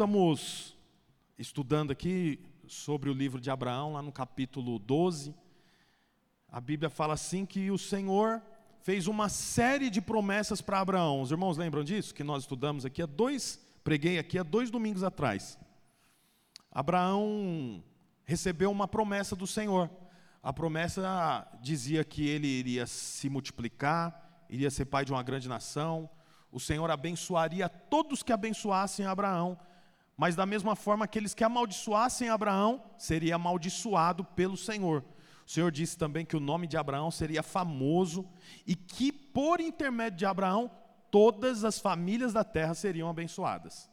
estamos estudando aqui sobre o livro de Abraão, lá no capítulo 12. A Bíblia fala assim que o Senhor fez uma série de promessas para Abraão. Os irmãos lembram disso? Que nós estudamos aqui há dois, preguei aqui há dois domingos atrás. Abraão recebeu uma promessa do Senhor. A promessa dizia que ele iria se multiplicar, iria ser pai de uma grande nação. O Senhor abençoaria todos que abençoassem Abraão, mas da mesma forma aqueles que amaldiçoassem Abraão seria amaldiçoado pelo Senhor. O Senhor disse também que o nome de Abraão seria famoso e que por intermédio de Abraão todas as famílias da terra seriam abençoadas.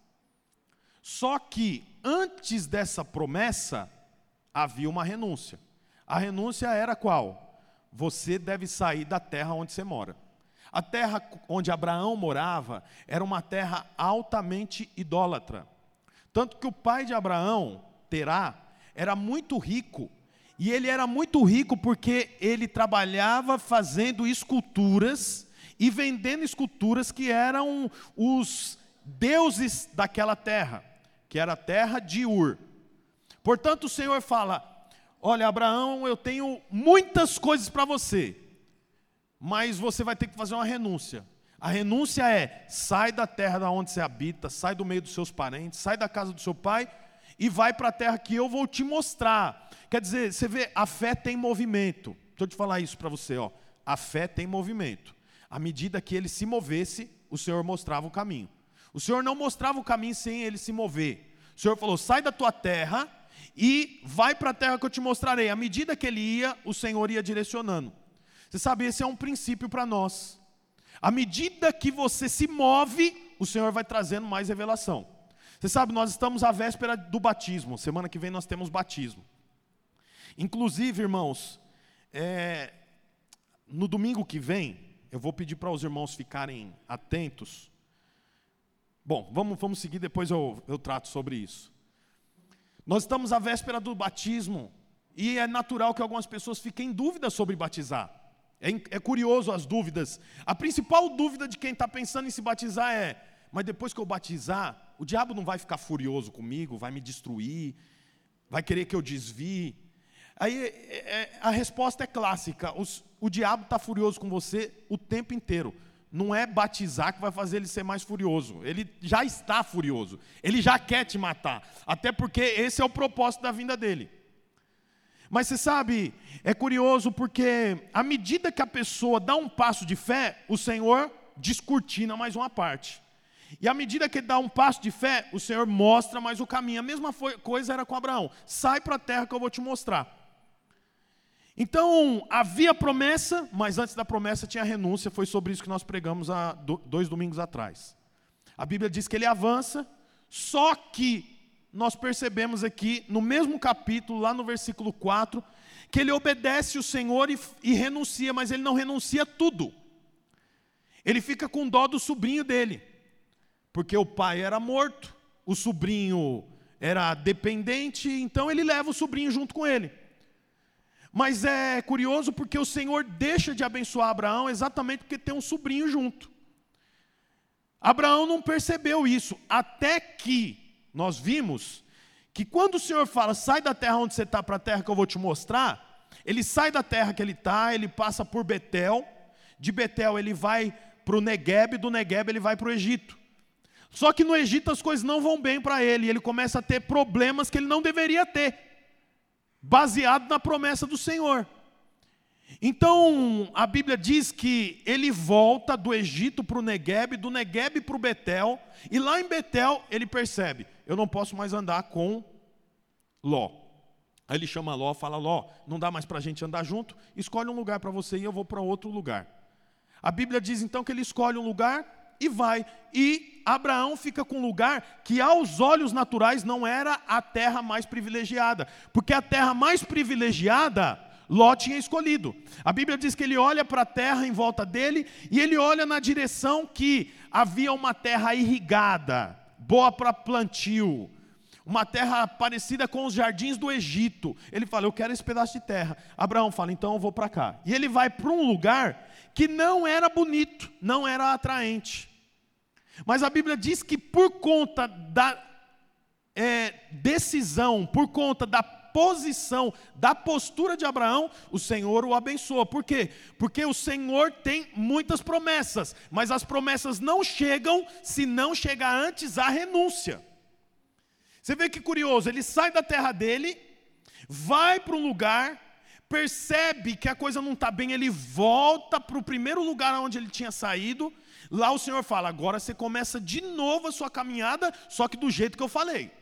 Só que antes dessa promessa havia uma renúncia. A renúncia era qual? Você deve sair da terra onde você mora. A terra onde Abraão morava era uma terra altamente idólatra. Tanto que o pai de Abraão, Terá, era muito rico. E ele era muito rico porque ele trabalhava fazendo esculturas e vendendo esculturas que eram os deuses daquela terra, que era a terra de Ur. Portanto, o Senhor fala: Olha, Abraão, eu tenho muitas coisas para você, mas você vai ter que fazer uma renúncia. A renúncia é: sai da terra da onde você habita, sai do meio dos seus parentes, sai da casa do seu pai e vai para a terra que eu vou te mostrar. Quer dizer, você vê, a fé tem movimento. Deixa eu te falar isso para você, ó. A fé tem movimento. À medida que ele se movesse, o Senhor mostrava o caminho. O Senhor não mostrava o caminho sem ele se mover. O Senhor falou: sai da tua terra e vai para a terra que eu te mostrarei. À medida que ele ia, o Senhor ia direcionando. Você sabe, esse é um princípio para nós. À medida que você se move, o Senhor vai trazendo mais revelação. Você sabe, nós estamos à véspera do batismo. Semana que vem nós temos batismo. Inclusive, irmãos, é, no domingo que vem, eu vou pedir para os irmãos ficarem atentos. Bom, vamos, vamos seguir, depois eu, eu trato sobre isso. Nós estamos à véspera do batismo e é natural que algumas pessoas fiquem em dúvida sobre batizar. É, é curioso as dúvidas. A principal dúvida de quem está pensando em se batizar é: mas depois que eu batizar, o diabo não vai ficar furioso comigo, vai me destruir, vai querer que eu desvie. Aí é, é, a resposta é clássica: os, o diabo está furioso com você o tempo inteiro não é batizar que vai fazer ele ser mais furioso. Ele já está furioso. Ele já quer te matar. Até porque esse é o propósito da vinda dele. Mas você sabe, é curioso porque à medida que a pessoa dá um passo de fé, o Senhor descortina mais uma parte. E à medida que ele dá um passo de fé, o Senhor mostra mais o caminho. A mesma coisa era com Abraão: sai para a terra que eu vou te mostrar. Então, havia promessa, mas antes da promessa tinha renúncia, foi sobre isso que nós pregamos há dois domingos atrás. A Bíblia diz que ele avança, só que nós percebemos aqui, no mesmo capítulo, lá no versículo 4, que ele obedece o Senhor e, e renuncia, mas ele não renuncia tudo. Ele fica com dó do sobrinho dele, porque o pai era morto, o sobrinho era dependente, então ele leva o sobrinho junto com ele. Mas é curioso porque o Senhor deixa de abençoar Abraão exatamente porque tem um sobrinho junto. Abraão não percebeu isso, até que nós vimos que quando o Senhor fala, sai da terra onde você está para a terra que eu vou te mostrar, ele sai da terra que ele está, ele passa por Betel, de Betel ele vai para o Negueb, do Negueb ele vai para o Egito. Só que no Egito as coisas não vão bem para ele, ele começa a ter problemas que ele não deveria ter baseado na promessa do Senhor. Então, a Bíblia diz que ele volta do Egito para o Negueb, do Negueb para o Betel, e lá em Betel ele percebe: eu não posso mais andar com Ló. Aí ele chama Ló, fala: Ló, não dá mais para a gente andar junto, escolhe um lugar para você e eu vou para outro lugar. A Bíblia diz então que ele escolhe um lugar e vai. E Abraão fica com um lugar que, aos olhos naturais, não era a terra mais privilegiada, porque a terra mais privilegiada Ló tinha escolhido. A Bíblia diz que ele olha para a terra em volta dele e ele olha na direção que havia uma terra irrigada, boa para plantio, uma terra parecida com os jardins do Egito. Ele fala: Eu quero esse pedaço de terra. Abraão fala: Então eu vou para cá. E ele vai para um lugar que não era bonito, não era atraente. Mas a Bíblia diz que por conta da é, decisão, por conta da posição, da postura de Abraão, o Senhor o abençoa. Por quê? Porque o Senhor tem muitas promessas, mas as promessas não chegam se não chegar antes a renúncia. Você vê que curioso, ele sai da terra dele, vai para um lugar, percebe que a coisa não está bem, ele volta para o primeiro lugar onde ele tinha saído. Lá o Senhor fala: agora você começa de novo a sua caminhada, só que do jeito que eu falei.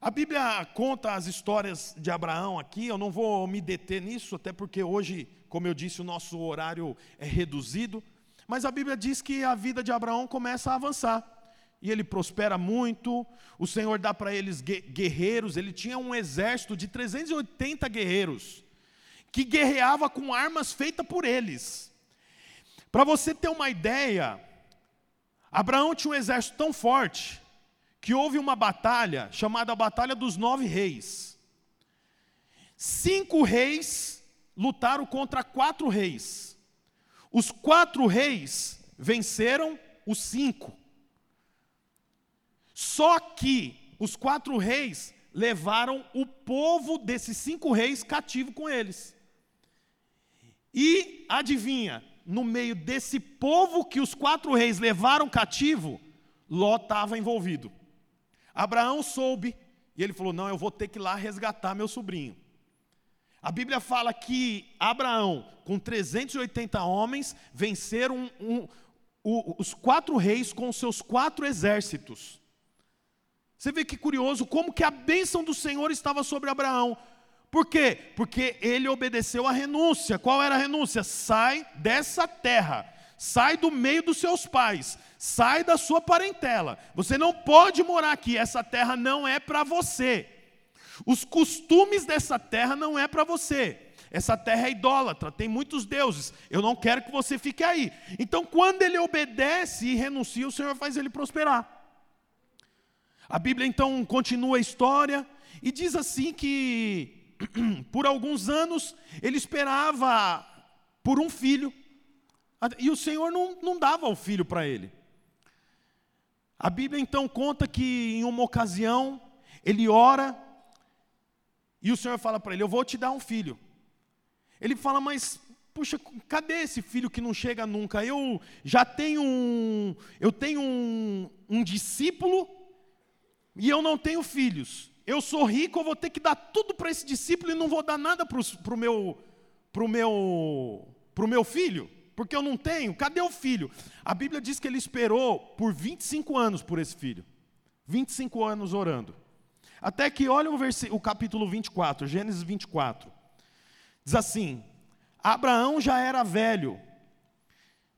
A Bíblia conta as histórias de Abraão aqui, eu não vou me deter nisso, até porque hoje, como eu disse, o nosso horário é reduzido. Mas a Bíblia diz que a vida de Abraão começa a avançar e ele prospera muito. O Senhor dá para eles guerreiros, ele tinha um exército de 380 guerreiros que guerreava com armas feitas por eles. Para você ter uma ideia, Abraão tinha um exército tão forte que houve uma batalha chamada Batalha dos Nove Reis. Cinco reis lutaram contra quatro reis. Os quatro reis venceram os cinco. Só que os quatro reis levaram o povo desses cinco reis cativo com eles. E adivinha, no meio desse povo que os quatro reis levaram cativo, Ló estava envolvido. Abraão soube e ele falou: Não, eu vou ter que ir lá resgatar meu sobrinho. A Bíblia fala que Abraão, com 380 homens, venceram um, um, os quatro reis com seus quatro exércitos. Você vê que curioso como que a bênção do Senhor estava sobre Abraão. Por quê? Porque ele obedeceu a renúncia. Qual era a renúncia? Sai dessa terra, sai do meio dos seus pais, sai da sua parentela. Você não pode morar aqui, essa terra não é para você. Os costumes dessa terra não é para você. Essa terra é idólatra, tem muitos deuses. Eu não quero que você fique aí. Então, quando ele obedece e renuncia, o Senhor faz ele prosperar. A Bíblia então continua a história e diz assim que por alguns anos ele esperava por um filho e o Senhor não, não dava o filho para ele. A Bíblia então conta que em uma ocasião ele ora e o Senhor fala para ele: Eu vou te dar um filho. Ele fala, mas puxa, cadê esse filho que não chega nunca? Eu já tenho um, eu tenho um, um discípulo e eu não tenho filhos, eu sou rico, eu vou ter que dar tudo para esse discípulo e não vou dar nada para o meu, pro meu, pro meu filho, porque eu não tenho. Cadê o filho? A Bíblia diz que ele esperou por 25 anos por esse filho. 25 anos orando. Até que, olha o, o capítulo 24, Gênesis 24. Diz assim: Abraão já era velho,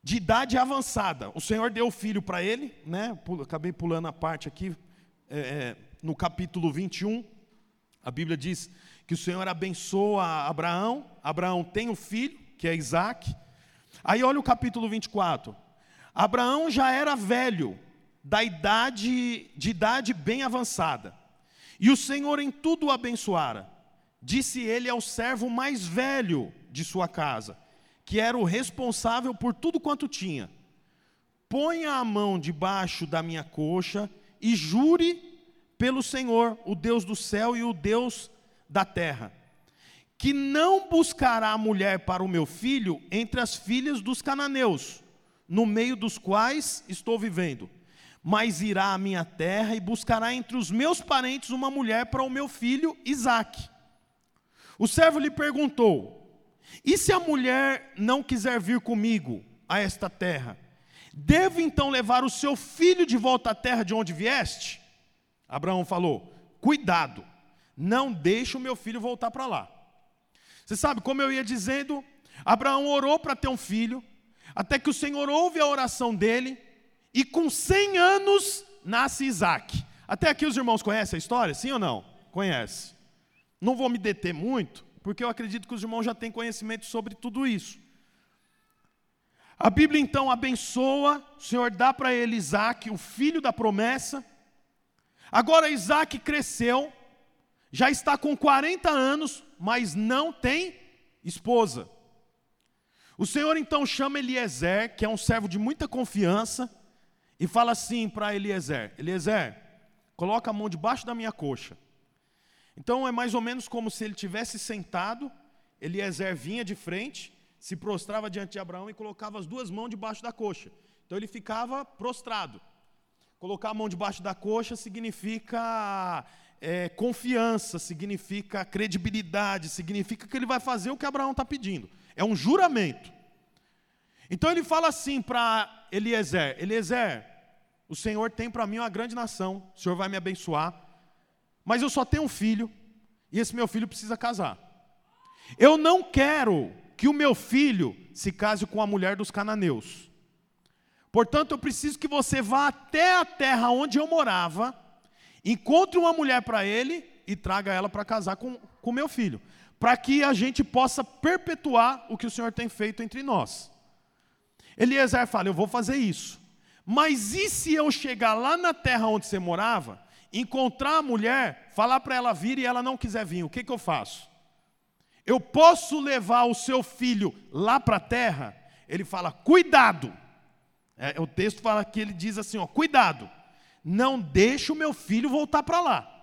de idade avançada. O Senhor deu o filho para ele, né? Acabei pulando a parte aqui, é, é, no capítulo 21, a Bíblia diz que o Senhor abençoa Abraão, Abraão tem o filho, que é Isaac. Aí olha o capítulo 24. Abraão já era velho, da idade, de idade bem avançada, e o Senhor em tudo o abençoara. Disse ele ao servo mais velho de sua casa, que era o responsável por tudo quanto tinha: Ponha a mão debaixo da minha coxa e jure pelo Senhor, o Deus do céu e o Deus da terra, que não buscará mulher para o meu filho entre as filhas dos cananeus, no meio dos quais estou vivendo, mas irá à minha terra e buscará entre os meus parentes uma mulher para o meu filho Isaque. O servo lhe perguntou: E se a mulher não quiser vir comigo a esta terra? Devo então levar o seu filho de volta à terra de onde vieste? Abraão falou: Cuidado, não deixe o meu filho voltar para lá. Você sabe, como eu ia dizendo, Abraão orou para ter um filho, até que o Senhor ouve a oração dele, e com 100 anos nasce Isaac. Até aqui os irmãos conhecem a história, sim ou não? Conhece. Não vou me deter muito, porque eu acredito que os irmãos já têm conhecimento sobre tudo isso. A Bíblia então abençoa, o Senhor dá para ele Isaac, o filho da promessa. Agora Isaac cresceu, já está com 40 anos, mas não tem esposa. O Senhor então chama Eliezer, que é um servo de muita confiança, e fala assim para Eliezer: Eliezer, coloca a mão debaixo da minha coxa. Então é mais ou menos como se ele tivesse sentado, Eliezer vinha de frente, se prostrava diante de Abraão e colocava as duas mãos debaixo da coxa. Então ele ficava prostrado. Colocar a mão debaixo da coxa significa é, confiança, significa credibilidade, significa que ele vai fazer o que Abraão está pedindo. É um juramento. Então ele fala assim para Eliezer: Eliezer, o Senhor tem para mim uma grande nação, o Senhor vai me abençoar, mas eu só tenho um filho, e esse meu filho precisa casar. Eu não quero que o meu filho se case com a mulher dos cananeus. Portanto, eu preciso que você vá até a terra onde eu morava, encontre uma mulher para ele e traga ela para casar com o meu filho, para que a gente possa perpetuar o que o Senhor tem feito entre nós. Eliezer fala: Eu vou fazer isso. Mas e se eu chegar lá na terra onde você morava, encontrar a mulher, falar para ela vir e ela não quiser vir, o que, que eu faço? Eu posso levar o seu filho lá para a terra? Ele fala: Cuidado. É, o texto fala que ele diz assim: ó, Cuidado, não deixe o meu filho voltar para lá.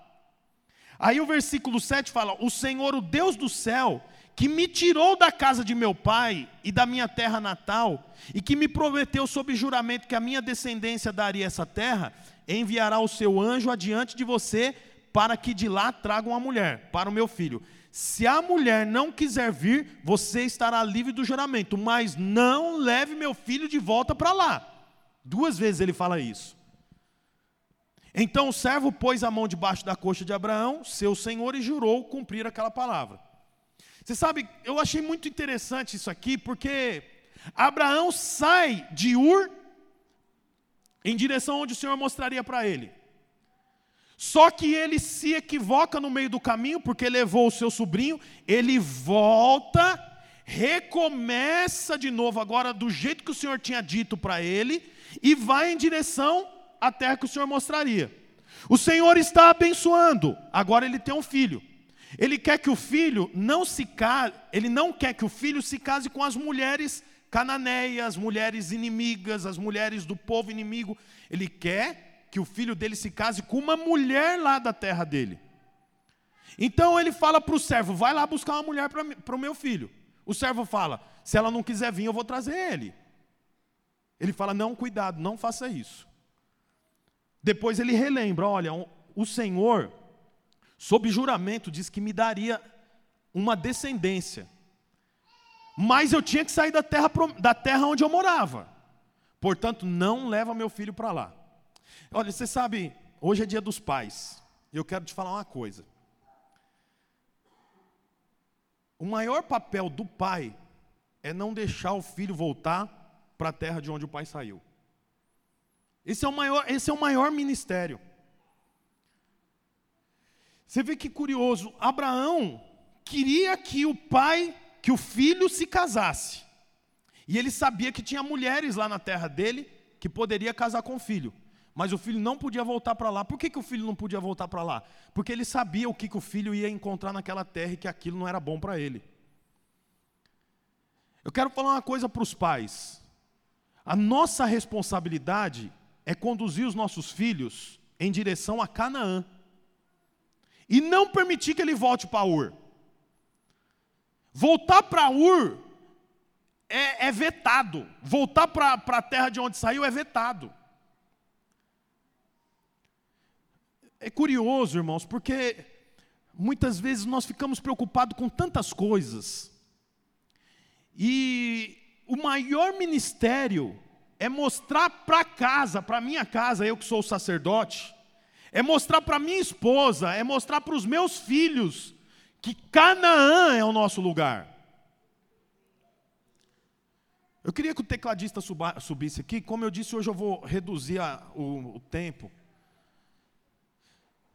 Aí o versículo 7 fala: O Senhor, o Deus do céu, que me tirou da casa de meu pai e da minha terra natal, e que me prometeu sob juramento que a minha descendência daria essa terra, enviará o seu anjo adiante de você, para que de lá traga uma mulher para o meu filho. Se a mulher não quiser vir, você estará livre do juramento, mas não leve meu filho de volta para lá. Duas vezes ele fala isso. Então o servo pôs a mão debaixo da coxa de Abraão, seu senhor, e jurou cumprir aquela palavra. Você sabe, eu achei muito interessante isso aqui, porque Abraão sai de Ur em direção onde o Senhor mostraria para ele. Só que ele se equivoca no meio do caminho, porque levou o seu sobrinho, ele volta, recomeça de novo, agora do jeito que o Senhor tinha dito para ele, e vai em direção à terra que o Senhor mostraria. O Senhor está abençoando, agora ele tem um filho. Ele quer que o filho não se case, ele não quer que o filho se case com as mulheres cananeias, as mulheres inimigas, as mulheres do povo inimigo. Ele quer que o filho dele se case com uma mulher lá da terra dele. Então ele fala para o servo: vai lá buscar uma mulher para o meu filho. O servo fala: se ela não quiser vir, eu vou trazer ele. Ele fala: não, cuidado, não faça isso. Depois ele relembra: olha, o Senhor sob juramento, disse que me daria uma descendência. Mas eu tinha que sair da terra, da terra onde eu morava. Portanto, não leva meu filho para lá. Olha, você sabe, hoje é dia dos pais. E eu quero te falar uma coisa. O maior papel do pai é não deixar o filho voltar para a terra de onde o pai saiu. Esse é o maior, esse é o maior ministério. Você vê que curioso, Abraão queria que o pai, que o filho se casasse. E ele sabia que tinha mulheres lá na terra dele que poderia casar com o filho. Mas o filho não podia voltar para lá. Por que, que o filho não podia voltar para lá? Porque ele sabia o que, que o filho ia encontrar naquela terra e que aquilo não era bom para ele. Eu quero falar uma coisa para os pais. A nossa responsabilidade é conduzir os nossos filhos em direção a Canaã e não permitir que ele volte para Ur. Voltar para Ur é, é, vetado. Voltar para a terra de onde saiu é vetado. É curioso, irmãos, porque muitas vezes nós ficamos preocupados com tantas coisas. E o maior ministério é mostrar para casa, para minha casa, eu que sou o sacerdote, é mostrar para minha esposa, é mostrar para os meus filhos que Canaã é o nosso lugar. Eu queria que o tecladista subisse aqui, como eu disse, hoje eu vou reduzir a, o, o, tempo.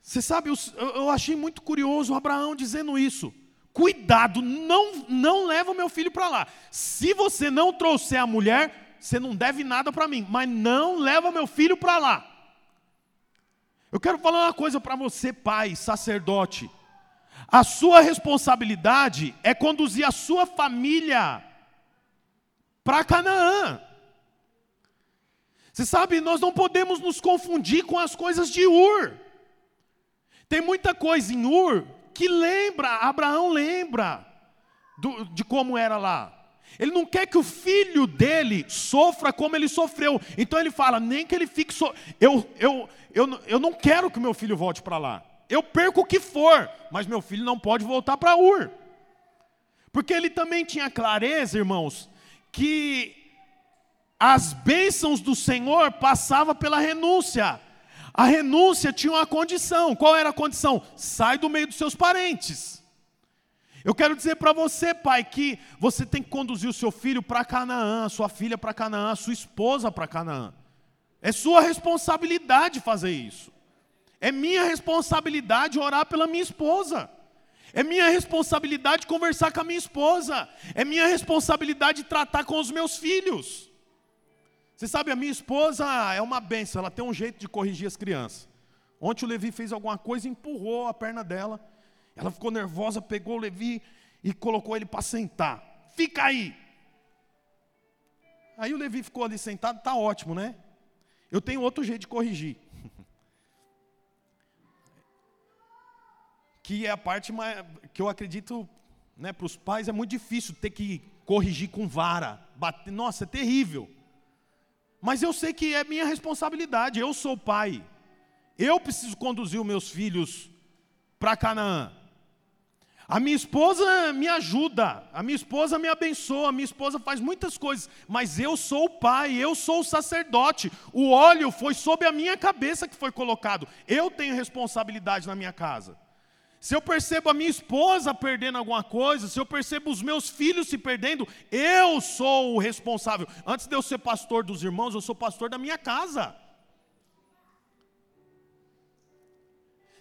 Você sabe, eu achei muito curioso Abraão dizendo isso. Cuidado, não, não leva o meu filho para lá. Se você não trouxer a mulher, você não deve nada para mim, mas não leva meu filho para lá. Eu quero falar uma coisa para você, pai, sacerdote. A sua responsabilidade é conduzir a sua família para Canaã. Você sabe, nós não podemos nos confundir com as coisas de Ur. Tem muita coisa em Ur que lembra, Abraão lembra do, de como era lá. Ele não quer que o filho dele sofra como ele sofreu. Então ele fala: nem que ele fique. So... Eu, eu, eu, eu não quero que meu filho volte para lá. Eu perco o que for, mas meu filho não pode voltar para Ur. Porque ele também tinha clareza, irmãos, que as bênçãos do Senhor passavam pela renúncia. A renúncia tinha uma condição. Qual era a condição? Sai do meio dos seus parentes. Eu quero dizer para você, pai, que você tem que conduzir o seu filho para Canaã, sua filha para Canaã, sua esposa para Canaã. É sua responsabilidade fazer isso. É minha responsabilidade orar pela minha esposa. É minha responsabilidade conversar com a minha esposa. É minha responsabilidade tratar com os meus filhos. Você sabe, a minha esposa é uma benção, ela tem um jeito de corrigir as crianças. Ontem o Levi fez alguma coisa e empurrou a perna dela. Ela ficou nervosa, pegou o Levi e colocou ele para sentar. Fica aí. Aí o Levi ficou ali sentado, tá ótimo, né? Eu tenho outro jeito de corrigir. que é a parte mais, que eu acredito, né, para os pais é muito difícil ter que corrigir com vara. Bater, nossa, é terrível. Mas eu sei que é minha responsabilidade, eu sou pai. Eu preciso conduzir os meus filhos para Canaã. A minha esposa me ajuda, a minha esposa me abençoa, a minha esposa faz muitas coisas, mas eu sou o pai, eu sou o sacerdote. O óleo foi sobre a minha cabeça que foi colocado. Eu tenho responsabilidade na minha casa. Se eu percebo a minha esposa perdendo alguma coisa, se eu percebo os meus filhos se perdendo, eu sou o responsável. Antes de eu ser pastor dos irmãos, eu sou pastor da minha casa.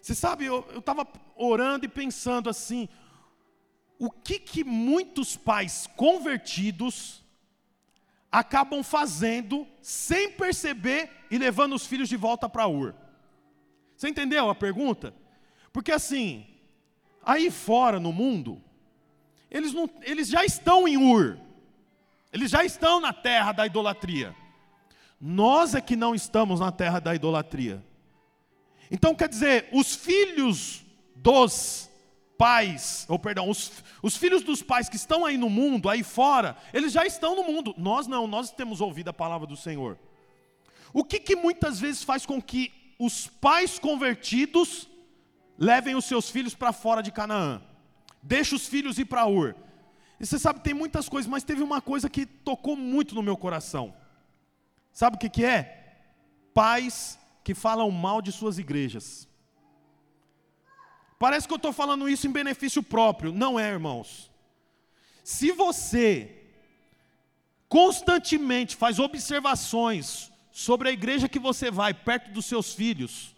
Você sabe, eu estava orando e pensando assim: o que, que muitos pais convertidos acabam fazendo sem perceber e levando os filhos de volta para Ur? Você entendeu a pergunta? Porque assim, aí fora no mundo, eles, não, eles já estão em Ur, eles já estão na terra da idolatria. Nós é que não estamos na terra da idolatria. Então quer dizer, os filhos dos pais, ou perdão, os, os filhos dos pais que estão aí no mundo, aí fora, eles já estão no mundo. Nós não, nós temos ouvido a palavra do Senhor. O que, que muitas vezes faz com que os pais convertidos levem os seus filhos para fora de Canaã? Deixa os filhos ir para Ur. E você sabe, tem muitas coisas, mas teve uma coisa que tocou muito no meu coração. Sabe o que, que é? Pais que falam mal de suas igrejas. Parece que eu estou falando isso em benefício próprio. Não é, irmãos. Se você constantemente faz observações sobre a igreja que você vai, perto dos seus filhos,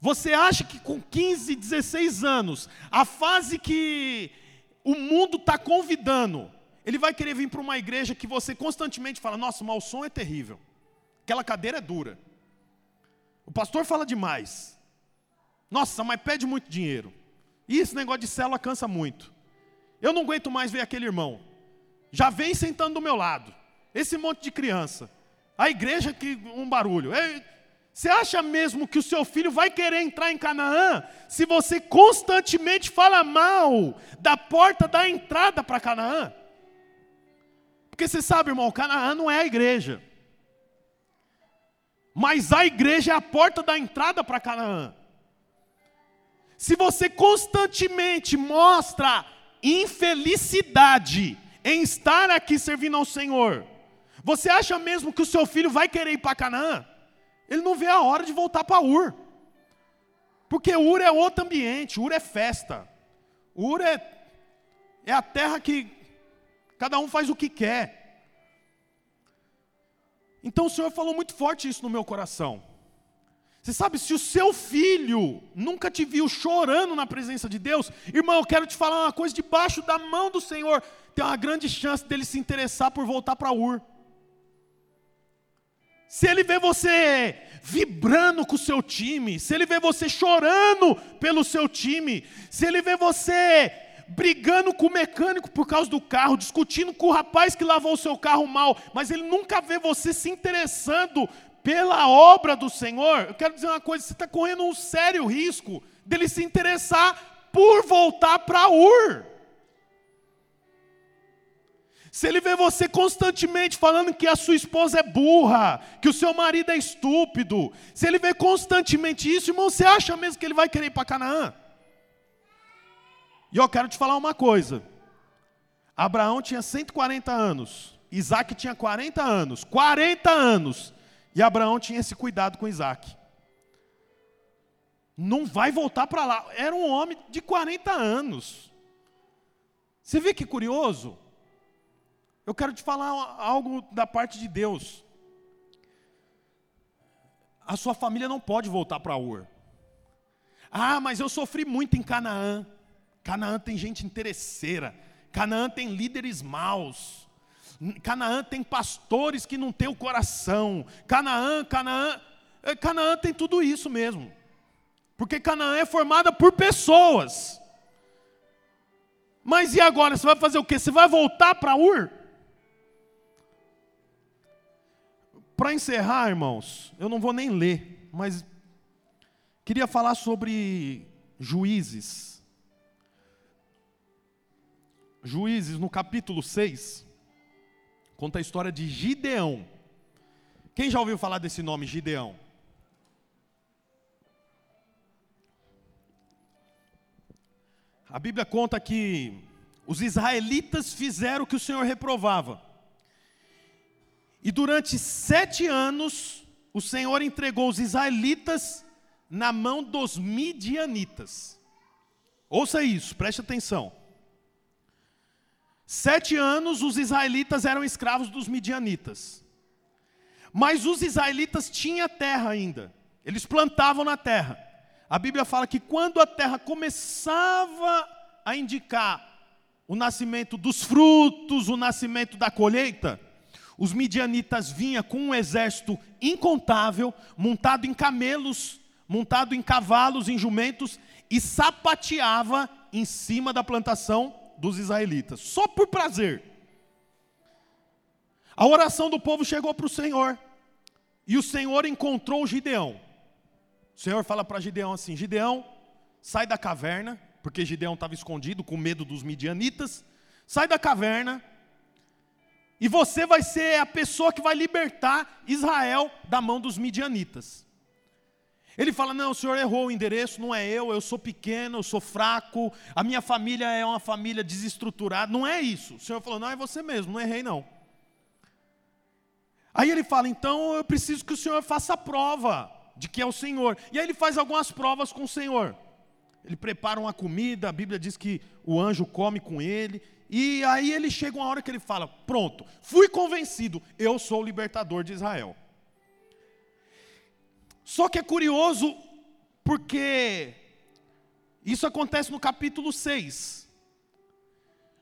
você acha que com 15, 16 anos, a fase que o mundo está convidando, ele vai querer vir para uma igreja que você constantemente fala: nossa, mas o som é terrível, aquela cadeira é dura. O pastor fala demais. Nossa, mas pede muito dinheiro. E esse negócio de célula cansa muito. Eu não aguento mais ver aquele irmão. Já vem sentando do meu lado. Esse monte de criança. A igreja que um barulho. Você acha mesmo que o seu filho vai querer entrar em Canaã se você constantemente fala mal da porta da entrada para Canaã? Porque você sabe, irmão, Canaã não é a igreja. Mas a igreja é a porta da entrada para Canaã. Se você constantemente mostra infelicidade em estar aqui servindo ao Senhor, você acha mesmo que o seu filho vai querer ir para Canaã? Ele não vê a hora de voltar para Ur. Porque Ur é outro ambiente, Ur é festa. Ur é, é a terra que cada um faz o que quer. Então o Senhor falou muito forte isso no meu coração. Você sabe, se o seu filho nunca te viu chorando na presença de Deus, irmão, eu quero te falar uma coisa: debaixo da mão do Senhor, tem uma grande chance dele se interessar por voltar para Ur. Se ele vê você vibrando com o seu time, se ele vê você chorando pelo seu time, se ele vê você brigando com o mecânico por causa do carro, discutindo com o rapaz que lavou o seu carro mal, mas ele nunca vê você se interessando pela obra do Senhor, eu quero dizer uma coisa: você está correndo um sério risco dele se interessar por voltar para Ur. Se ele vê você constantemente falando que a sua esposa é burra, que o seu marido é estúpido, se ele vê constantemente isso, irmão, você acha mesmo que ele vai querer ir para Canaã? E eu quero te falar uma coisa. Abraão tinha 140 anos, Isaac tinha 40 anos, 40 anos, e Abraão tinha esse cuidado com Isaac. Não vai voltar para lá. Era um homem de 40 anos. Você vê que curioso? Eu quero te falar algo da parte de Deus. A sua família não pode voltar para Ur. Ah, mas eu sofri muito em Canaã. Canaã tem gente interesseira. Canaã tem líderes maus. Canaã tem pastores que não têm o coração. Canaã, Canaã, é, Canaã tem tudo isso mesmo. Porque Canaã é formada por pessoas. Mas e agora? Você vai fazer o quê? Você vai voltar para Ur? Para encerrar, irmãos, eu não vou nem ler, mas queria falar sobre juízes. Juízes, no capítulo 6, conta a história de Gideão. Quem já ouviu falar desse nome, Gideão? A Bíblia conta que os israelitas fizeram o que o Senhor reprovava. E durante sete anos, o Senhor entregou os israelitas na mão dos midianitas. Ouça isso, preste atenção. Sete anos os israelitas eram escravos dos midianitas. Mas os israelitas tinham terra ainda. Eles plantavam na terra. A Bíblia fala que quando a terra começava a indicar o nascimento dos frutos, o nascimento da colheita, os midianitas vinham com um exército incontável, montado em camelos, montado em cavalos, em jumentos, e sapateava em cima da plantação dos israelitas, só por prazer. A oração do povo chegou para o Senhor, e o Senhor encontrou Gideão. O Senhor fala para Gideão assim: Gideão, sai da caverna, porque Gideão estava escondido com medo dos midianitas, sai da caverna, e você vai ser a pessoa que vai libertar Israel da mão dos midianitas. Ele fala: Não, o senhor errou o endereço, não é eu, eu sou pequeno, eu sou fraco, a minha família é uma família desestruturada. Não é isso. O senhor falou: Não, é você mesmo, não errei não. Aí ele fala: Então eu preciso que o senhor faça a prova de que é o Senhor. E aí ele faz algumas provas com o Senhor. Ele prepara uma comida, a Bíblia diz que o anjo come com ele, e aí ele chega uma hora que ele fala: Pronto, fui convencido, eu sou o libertador de Israel. Só que é curioso, porque isso acontece no capítulo 6.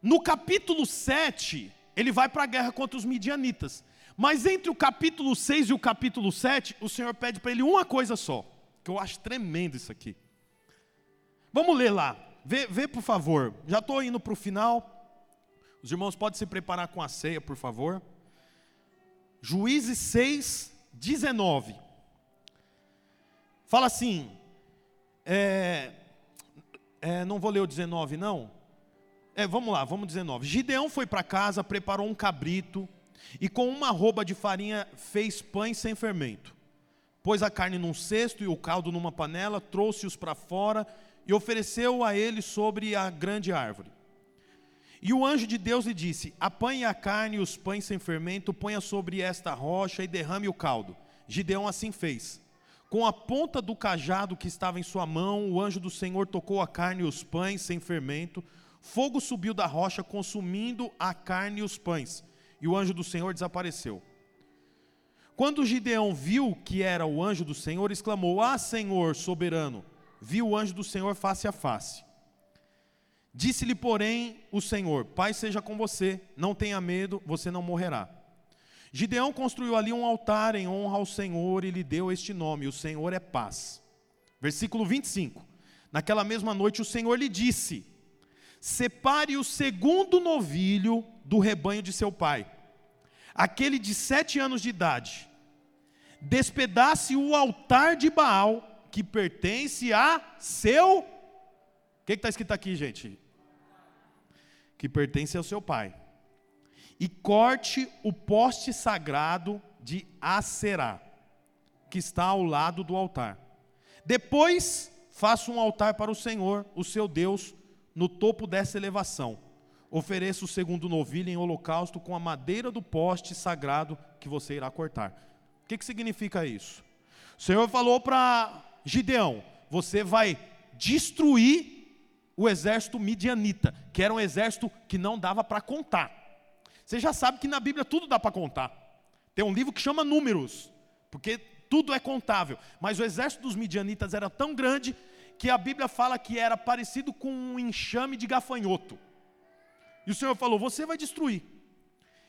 No capítulo 7, ele vai para a guerra contra os midianitas. Mas entre o capítulo 6 e o capítulo 7, o Senhor pede para ele uma coisa só, que eu acho tremendo isso aqui. Vamos ler lá, vê, vê por favor. Já estou indo para o final. Os irmãos podem se preparar com a ceia, por favor. Juízes 6, 19. Fala assim, é, é, não vou ler o 19 não. É, vamos lá, vamos 19. Gideão foi para casa, preparou um cabrito e com uma roupa de farinha fez pães sem fermento. Pôs a carne num cesto e o caldo numa panela, trouxe-os para fora e ofereceu a ele sobre a grande árvore. E o anjo de Deus lhe disse: Apanhe a carne e os pães sem fermento, ponha sobre esta rocha e derrame o caldo. Gideão assim fez. Com a ponta do cajado que estava em sua mão, o anjo do Senhor tocou a carne e os pães sem fermento. Fogo subiu da rocha, consumindo a carne e os pães. E o anjo do Senhor desapareceu. Quando Gideão viu que era o anjo do Senhor, exclamou: Ah, Senhor soberano! Viu o anjo do Senhor face a face. Disse-lhe, porém, o Senhor: Pai seja com você, não tenha medo, você não morrerá. Gideão construiu ali um altar em honra ao Senhor e lhe deu este nome: O Senhor é paz. Versículo 25. Naquela mesma noite o Senhor lhe disse: Separe o segundo novilho do rebanho de seu pai, aquele de sete anos de idade. Despedace o altar de Baal que pertence a seu. O que está escrito aqui, gente? Que pertence ao seu pai. E corte o poste sagrado de Aserá, que está ao lado do altar. Depois, faça um altar para o Senhor, o seu Deus, no topo dessa elevação. Ofereça o segundo novilho em holocausto com a madeira do poste sagrado que você irá cortar. O que, que significa isso? O Senhor falou para Gideão: você vai destruir o exército midianita, que era um exército que não dava para contar. Você já sabe que na Bíblia tudo dá para contar. Tem um livro que chama Números, porque tudo é contável. Mas o exército dos midianitas era tão grande que a Bíblia fala que era parecido com um enxame de gafanhoto. E o Senhor falou: Você vai destruir.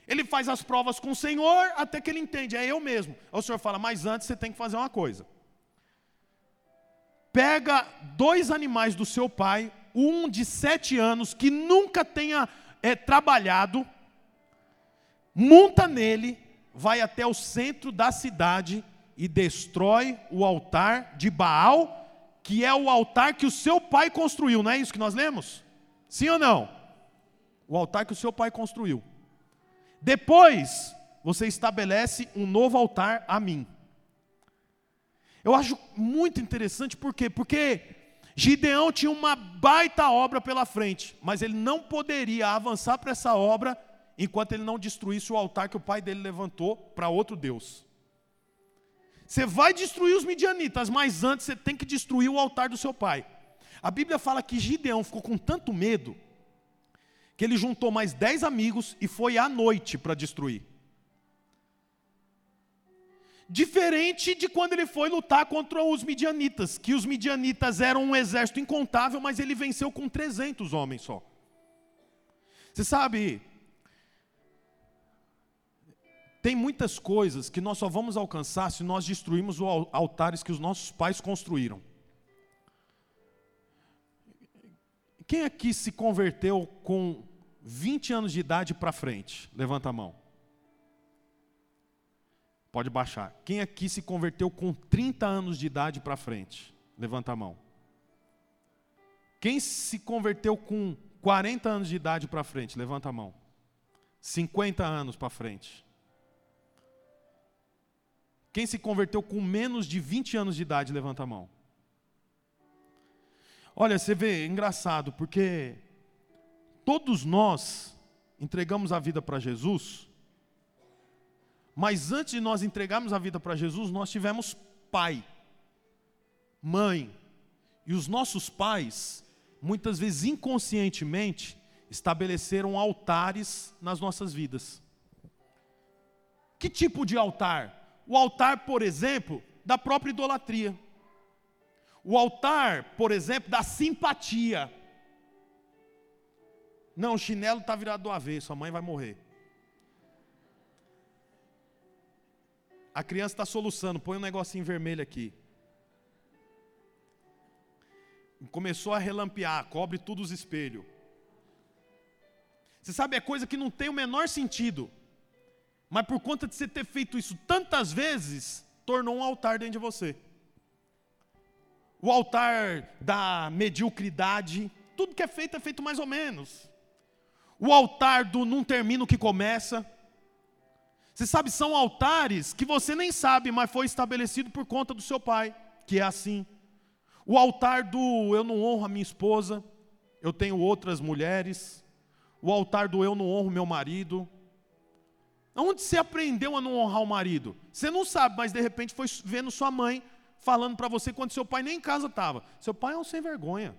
Ele faz as provas com o Senhor até que ele entende, é eu mesmo. Aí o Senhor fala: Mas antes você tem que fazer uma coisa. Pega dois animais do seu pai, um de sete anos, que nunca tenha é, trabalhado, monta nele, vai até o centro da cidade e destrói o altar de Baal, que é o altar que o seu pai construiu, não é isso que nós lemos? Sim ou não? O altar que o seu pai construiu. Depois, você estabelece um novo altar a mim. Eu acho muito interessante, por quê? Porque Gideão tinha uma baita obra pela frente, mas ele não poderia avançar para essa obra enquanto ele não destruísse o altar que o pai dele levantou para outro Deus. Você vai destruir os midianitas, mas antes você tem que destruir o altar do seu pai. A Bíblia fala que Gideão ficou com tanto medo que ele juntou mais dez amigos e foi à noite para destruir. Diferente de quando ele foi lutar contra os midianitas, que os midianitas eram um exército incontável, mas ele venceu com 300 homens só. Você sabe, tem muitas coisas que nós só vamos alcançar se nós destruirmos os altares que os nossos pais construíram. Quem aqui se converteu com 20 anos de idade para frente? Levanta a mão. Pode baixar. Quem aqui se converteu com 30 anos de idade para frente? Levanta a mão. Quem se converteu com 40 anos de idade para frente? Levanta a mão. 50 anos para frente. Quem se converteu com menos de 20 anos de idade? Levanta a mão. Olha, você vê, é engraçado, porque todos nós entregamos a vida para Jesus mas antes de nós entregarmos a vida para Jesus, nós tivemos pai, mãe. E os nossos pais, muitas vezes inconscientemente, estabeleceram altares nas nossas vidas. Que tipo de altar? O altar, por exemplo, da própria idolatria. O altar, por exemplo, da simpatia. Não, o chinelo está virado do avesso, a mãe vai morrer. A criança está soluçando, põe um negocinho vermelho aqui. Começou a relampear, cobre tudo os espelhos. Você sabe, é coisa que não tem o menor sentido. Mas por conta de você ter feito isso tantas vezes, tornou um altar dentro de você. O altar da mediocridade, tudo que é feito é feito mais ou menos. O altar do não termino que começa. Você sabe, são altares que você nem sabe, mas foi estabelecido por conta do seu pai, que é assim. O altar do eu não honro a minha esposa, eu tenho outras mulheres. O altar do eu não honro meu marido. Onde você aprendeu a não honrar o marido? Você não sabe, mas de repente foi vendo sua mãe falando para você quando seu pai nem em casa estava. Seu pai é um sem vergonha.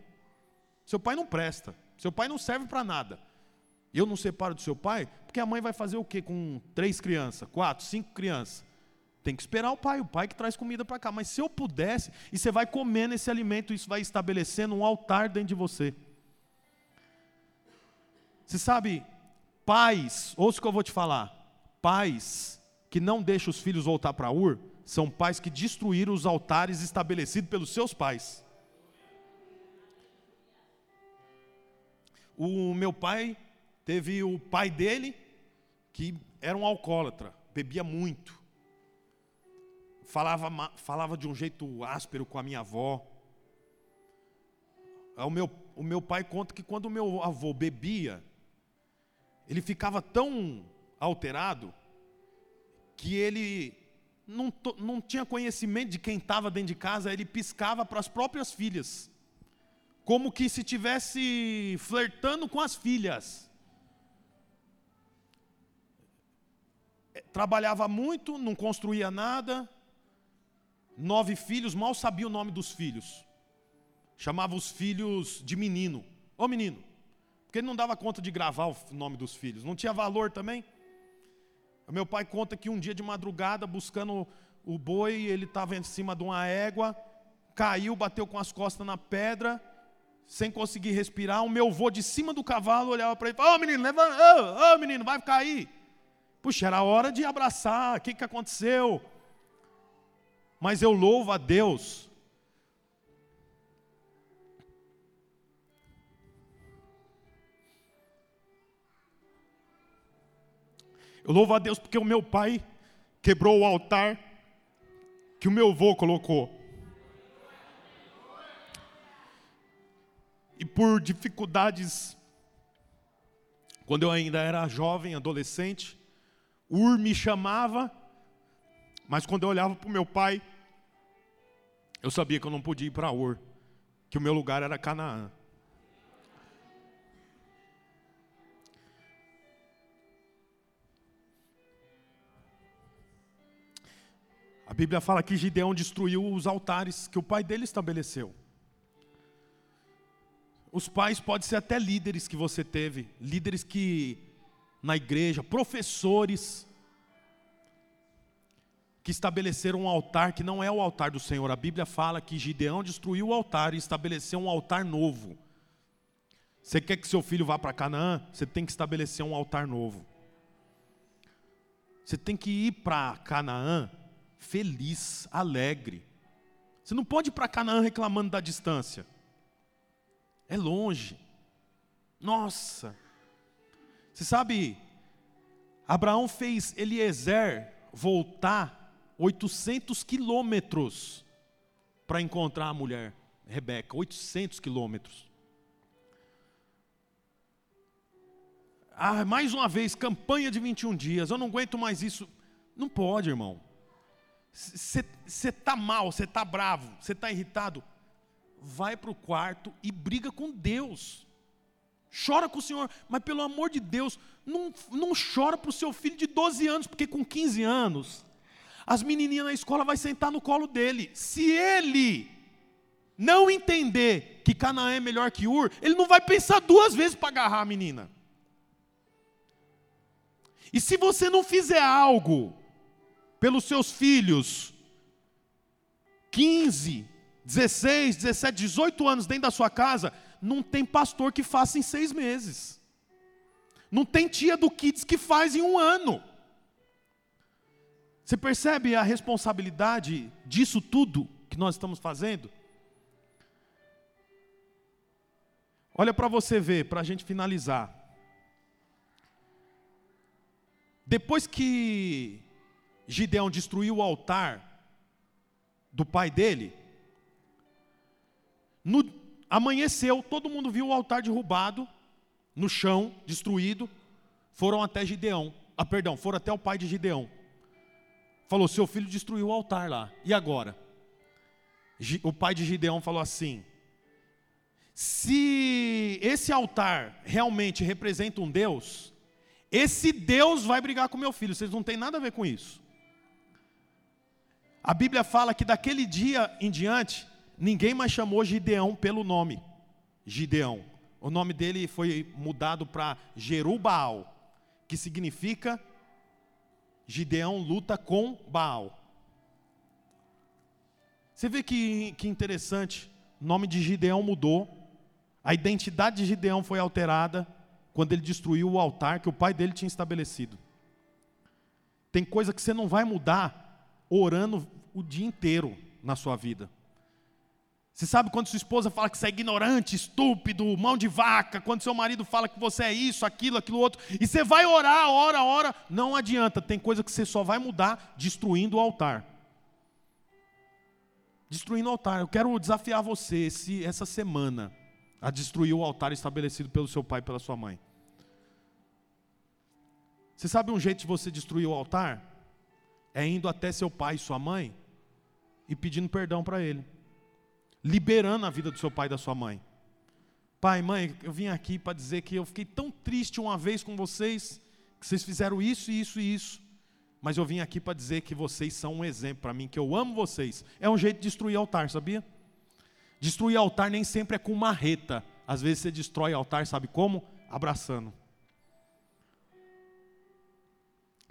Seu pai não presta. Seu pai não serve para nada. Eu não separo do seu pai, porque a mãe vai fazer o quê com três crianças, quatro, cinco crianças? Tem que esperar o pai, o pai que traz comida para cá. Mas se eu pudesse, e você vai comendo esse alimento, isso vai estabelecendo um altar dentro de você. Você sabe, pais, ouça o que eu vou te falar. Pais que não deixam os filhos voltar para Ur, são pais que destruíram os altares estabelecidos pelos seus pais. O meu pai Teve o pai dele, que era um alcoólatra, bebia muito. falava, falava de um jeito áspero com a minha avó. O meu, o meu pai conta que quando o meu avô bebia, ele ficava tão alterado que ele não, não tinha conhecimento de quem estava dentro de casa, ele piscava para as próprias filhas, como que se tivesse flertando com as filhas. É, trabalhava muito, não construía nada, nove filhos, mal sabia o nome dos filhos. Chamava os filhos de menino. Ô menino. Porque ele não dava conta de gravar o nome dos filhos. Não tinha valor também. Meu pai conta que um dia de madrugada, buscando o boi, ele estava em cima de uma égua, caiu, bateu com as costas na pedra, sem conseguir respirar. O meu avô de cima do cavalo olhava para ele e falava: Ô menino, levanta, ô oh, oh, menino, vai cair. Puxa, era hora de abraçar, o que, que aconteceu? Mas eu louvo a Deus Eu louvo a Deus porque o meu pai quebrou o altar que o meu avô colocou. E por dificuldades, quando eu ainda era jovem, adolescente, Ur me chamava, mas quando eu olhava para o meu pai, eu sabia que eu não podia ir para Ur, que o meu lugar era Canaã. A Bíblia fala que Gideão destruiu os altares que o pai dele estabeleceu. Os pais podem ser até líderes que você teve, líderes que na igreja, professores que estabeleceram um altar que não é o altar do Senhor. A Bíblia fala que Gideão destruiu o altar e estabeleceu um altar novo. Você quer que seu filho vá para Canaã? Você tem que estabelecer um altar novo. Você tem que ir para Canaã feliz, alegre. Você não pode ir para Canaã reclamando da distância. É longe. Nossa. Você sabe, Abraão fez Eliezer voltar 800 quilômetros para encontrar a mulher, Rebeca. 800 quilômetros. Ah, mais uma vez, campanha de 21 dias. Eu não aguento mais isso. Não pode, irmão. Você está mal, você está bravo, você está irritado, vai para o quarto e briga com Deus. Chora com o Senhor, mas pelo amor de Deus, não, não chora para o seu filho de 12 anos, porque com 15 anos, as menininhas na escola vai sentar no colo dele. Se ele não entender que Canaã é melhor que Ur, ele não vai pensar duas vezes para agarrar a menina. E se você não fizer algo pelos seus filhos, 15, 16, 17, 18 anos dentro da sua casa, não tem pastor que faça em seis meses. Não tem tia do Kids que faz em um ano. Você percebe a responsabilidade disso tudo que nós estamos fazendo? Olha para você ver, para a gente finalizar. Depois que Gideão destruiu o altar do pai dele, no, amanheceu, todo mundo viu o altar derrubado, no chão, destruído, foram até Gideão, ah, perdão, foram até o pai de Gideão. Falou: seu filho destruiu o altar lá, e agora? O pai de Gideão falou assim: se esse altar realmente representa um Deus, esse Deus vai brigar com meu filho, vocês não têm nada a ver com isso. A Bíblia fala que daquele dia em diante, ninguém mais chamou Gideão pelo nome. Gideão. O nome dele foi mudado para Jerubaal, que significa Gideão luta com Baal. Você vê que, que interessante, o nome de Gideão mudou, a identidade de Gideão foi alterada quando ele destruiu o altar que o pai dele tinha estabelecido. Tem coisa que você não vai mudar orando o dia inteiro na sua vida. Você sabe quando sua esposa fala que você é ignorante, estúpido, mão de vaca, quando seu marido fala que você é isso, aquilo, aquilo outro, e você vai orar, ora, ora, não adianta, tem coisa que você só vai mudar destruindo o altar. Destruindo o altar. Eu quero desafiar você esse, essa semana a destruir o altar estabelecido pelo seu pai e pela sua mãe. Você sabe um jeito de você destruir o altar? É indo até seu pai e sua mãe e pedindo perdão para ele, liberando a vida do seu pai e da sua mãe. Pai, mãe, eu vim aqui para dizer que eu fiquei tão triste uma vez com vocês, que vocês fizeram isso, isso e isso, mas eu vim aqui para dizer que vocês são um exemplo para mim, que eu amo vocês. É um jeito de destruir altar, sabia? Destruir altar nem sempre é com marreta. Às vezes você destrói altar, sabe como? Abraçando.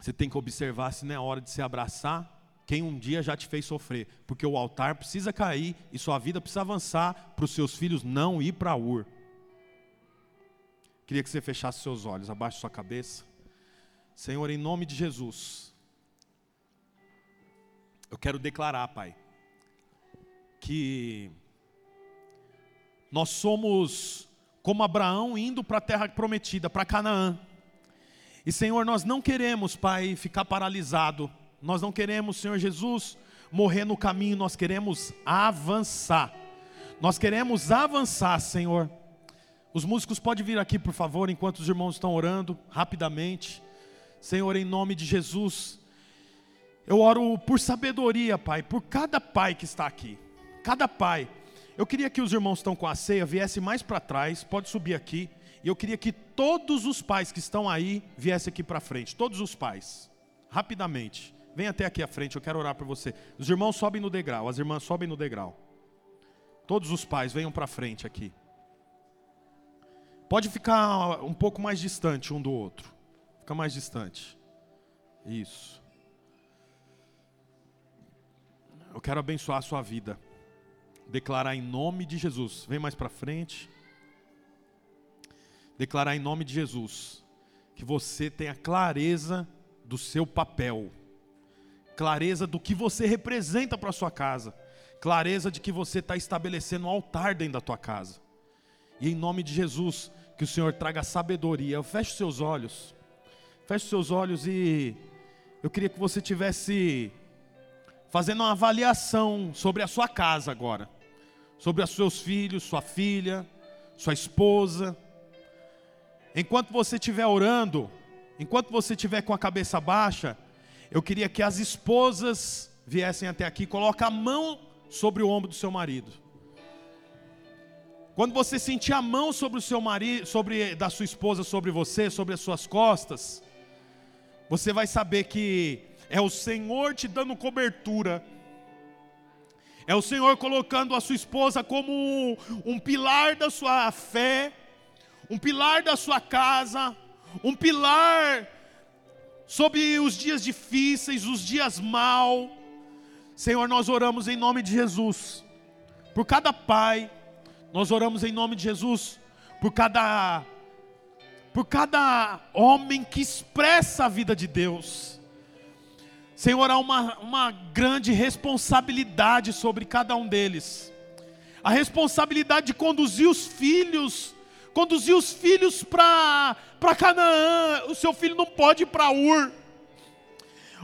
Você tem que observar se não é hora de se abraçar quem um dia já te fez sofrer, porque o altar precisa cair e sua vida precisa avançar para os seus filhos não ir para Ur. Queria que você fechasse seus olhos, abaixe sua cabeça. Senhor, em nome de Jesus, eu quero declarar, Pai, que nós somos como Abraão indo para a terra prometida, para Canaã. E Senhor, nós não queremos, Pai, ficar paralisado. Nós não queremos, Senhor Jesus, morrer no caminho, nós queremos avançar. Nós queremos avançar, Senhor. Os músicos podem vir aqui, por favor, enquanto os irmãos estão orando, rapidamente. Senhor, em nome de Jesus, eu oro por sabedoria, Pai, por cada pai que está aqui. Cada pai eu queria que os irmãos que estão com a ceia viessem mais para trás, pode subir aqui. E eu queria que todos os pais que estão aí viessem aqui para frente, todos os pais, rapidamente. Vem até aqui à frente, eu quero orar por você. Os irmãos sobem no degrau, as irmãs sobem no degrau. Todos os pais venham para frente aqui. Pode ficar um pouco mais distante um do outro. Fica mais distante. Isso. Eu quero abençoar a sua vida declarar em nome de Jesus. Vem mais para frente. Declarar em nome de Jesus que você tenha clareza do seu papel, clareza do que você representa para sua casa, clareza de que você está estabelecendo um altar dentro da tua casa. E em nome de Jesus, que o Senhor traga sabedoria. Feche seus olhos. Feche seus olhos e eu queria que você tivesse fazendo uma avaliação sobre a sua casa agora sobre os seus filhos, sua filha, sua esposa. Enquanto você estiver orando, enquanto você estiver com a cabeça baixa, eu queria que as esposas viessem até aqui, coloque a mão sobre o ombro do seu marido. Quando você sentir a mão sobre o seu marido, sobre da sua esposa sobre você, sobre as suas costas, você vai saber que é o Senhor te dando cobertura. É o Senhor colocando a sua esposa como um, um pilar da sua fé, um pilar da sua casa, um pilar sobre os dias difíceis, os dias mal. Senhor, nós oramos em nome de Jesus. Por cada pai, nós oramos em nome de Jesus, por cada por cada homem que expressa a vida de Deus. Senhor, há uma, uma grande responsabilidade sobre cada um deles. A responsabilidade de conduzir os filhos, conduzir os filhos para Canaã. O seu filho não pode ir para Ur.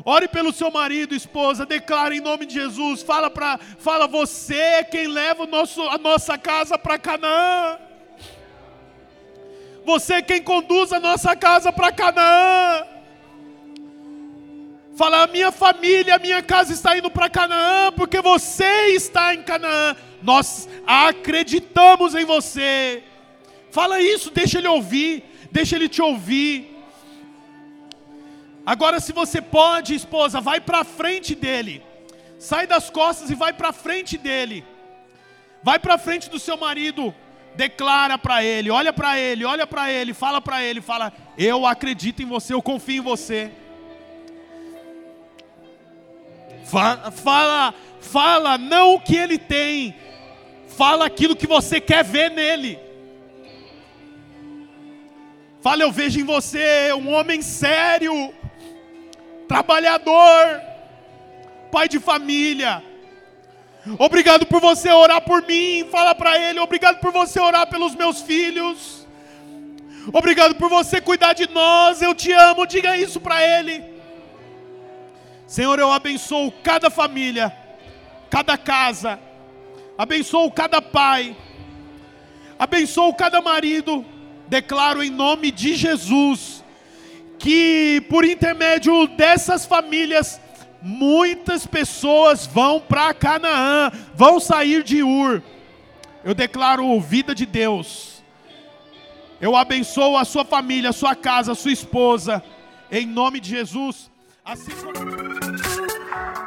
Ore pelo seu marido, esposa, declara em nome de Jesus. Fala para, fala você é quem leva o nosso, a nossa casa para Canaã. Você é quem conduz a nossa casa para Canaã. Fala, a minha família, a minha casa está indo para Canaã, porque você está em Canaã. Nós acreditamos em você. Fala isso, deixa ele ouvir, deixa ele te ouvir. Agora, se você pode, esposa, vai para frente dele. Sai das costas e vai para frente dele. Vai para frente do seu marido. Declara para ele, olha para ele, olha para ele, fala para ele, fala: "Eu acredito em você, eu confio em você". Fala, fala, fala não o que ele tem, fala aquilo que você quer ver nele. Fala, eu vejo em você um homem sério, trabalhador, pai de família. Obrigado por você orar por mim. Fala para ele, obrigado por você orar pelos meus filhos. Obrigado por você cuidar de nós. Eu te amo. Diga isso para ele. Senhor, eu abençoo cada família, cada casa, Abençoo cada pai. Abençoo cada marido. Declaro em nome de Jesus que por intermédio dessas famílias muitas pessoas vão para Canaã, vão sair de Ur. Eu declaro vida de Deus. Eu abençoo a sua família, a sua casa, a sua esposa, em nome de Jesus. Assim como...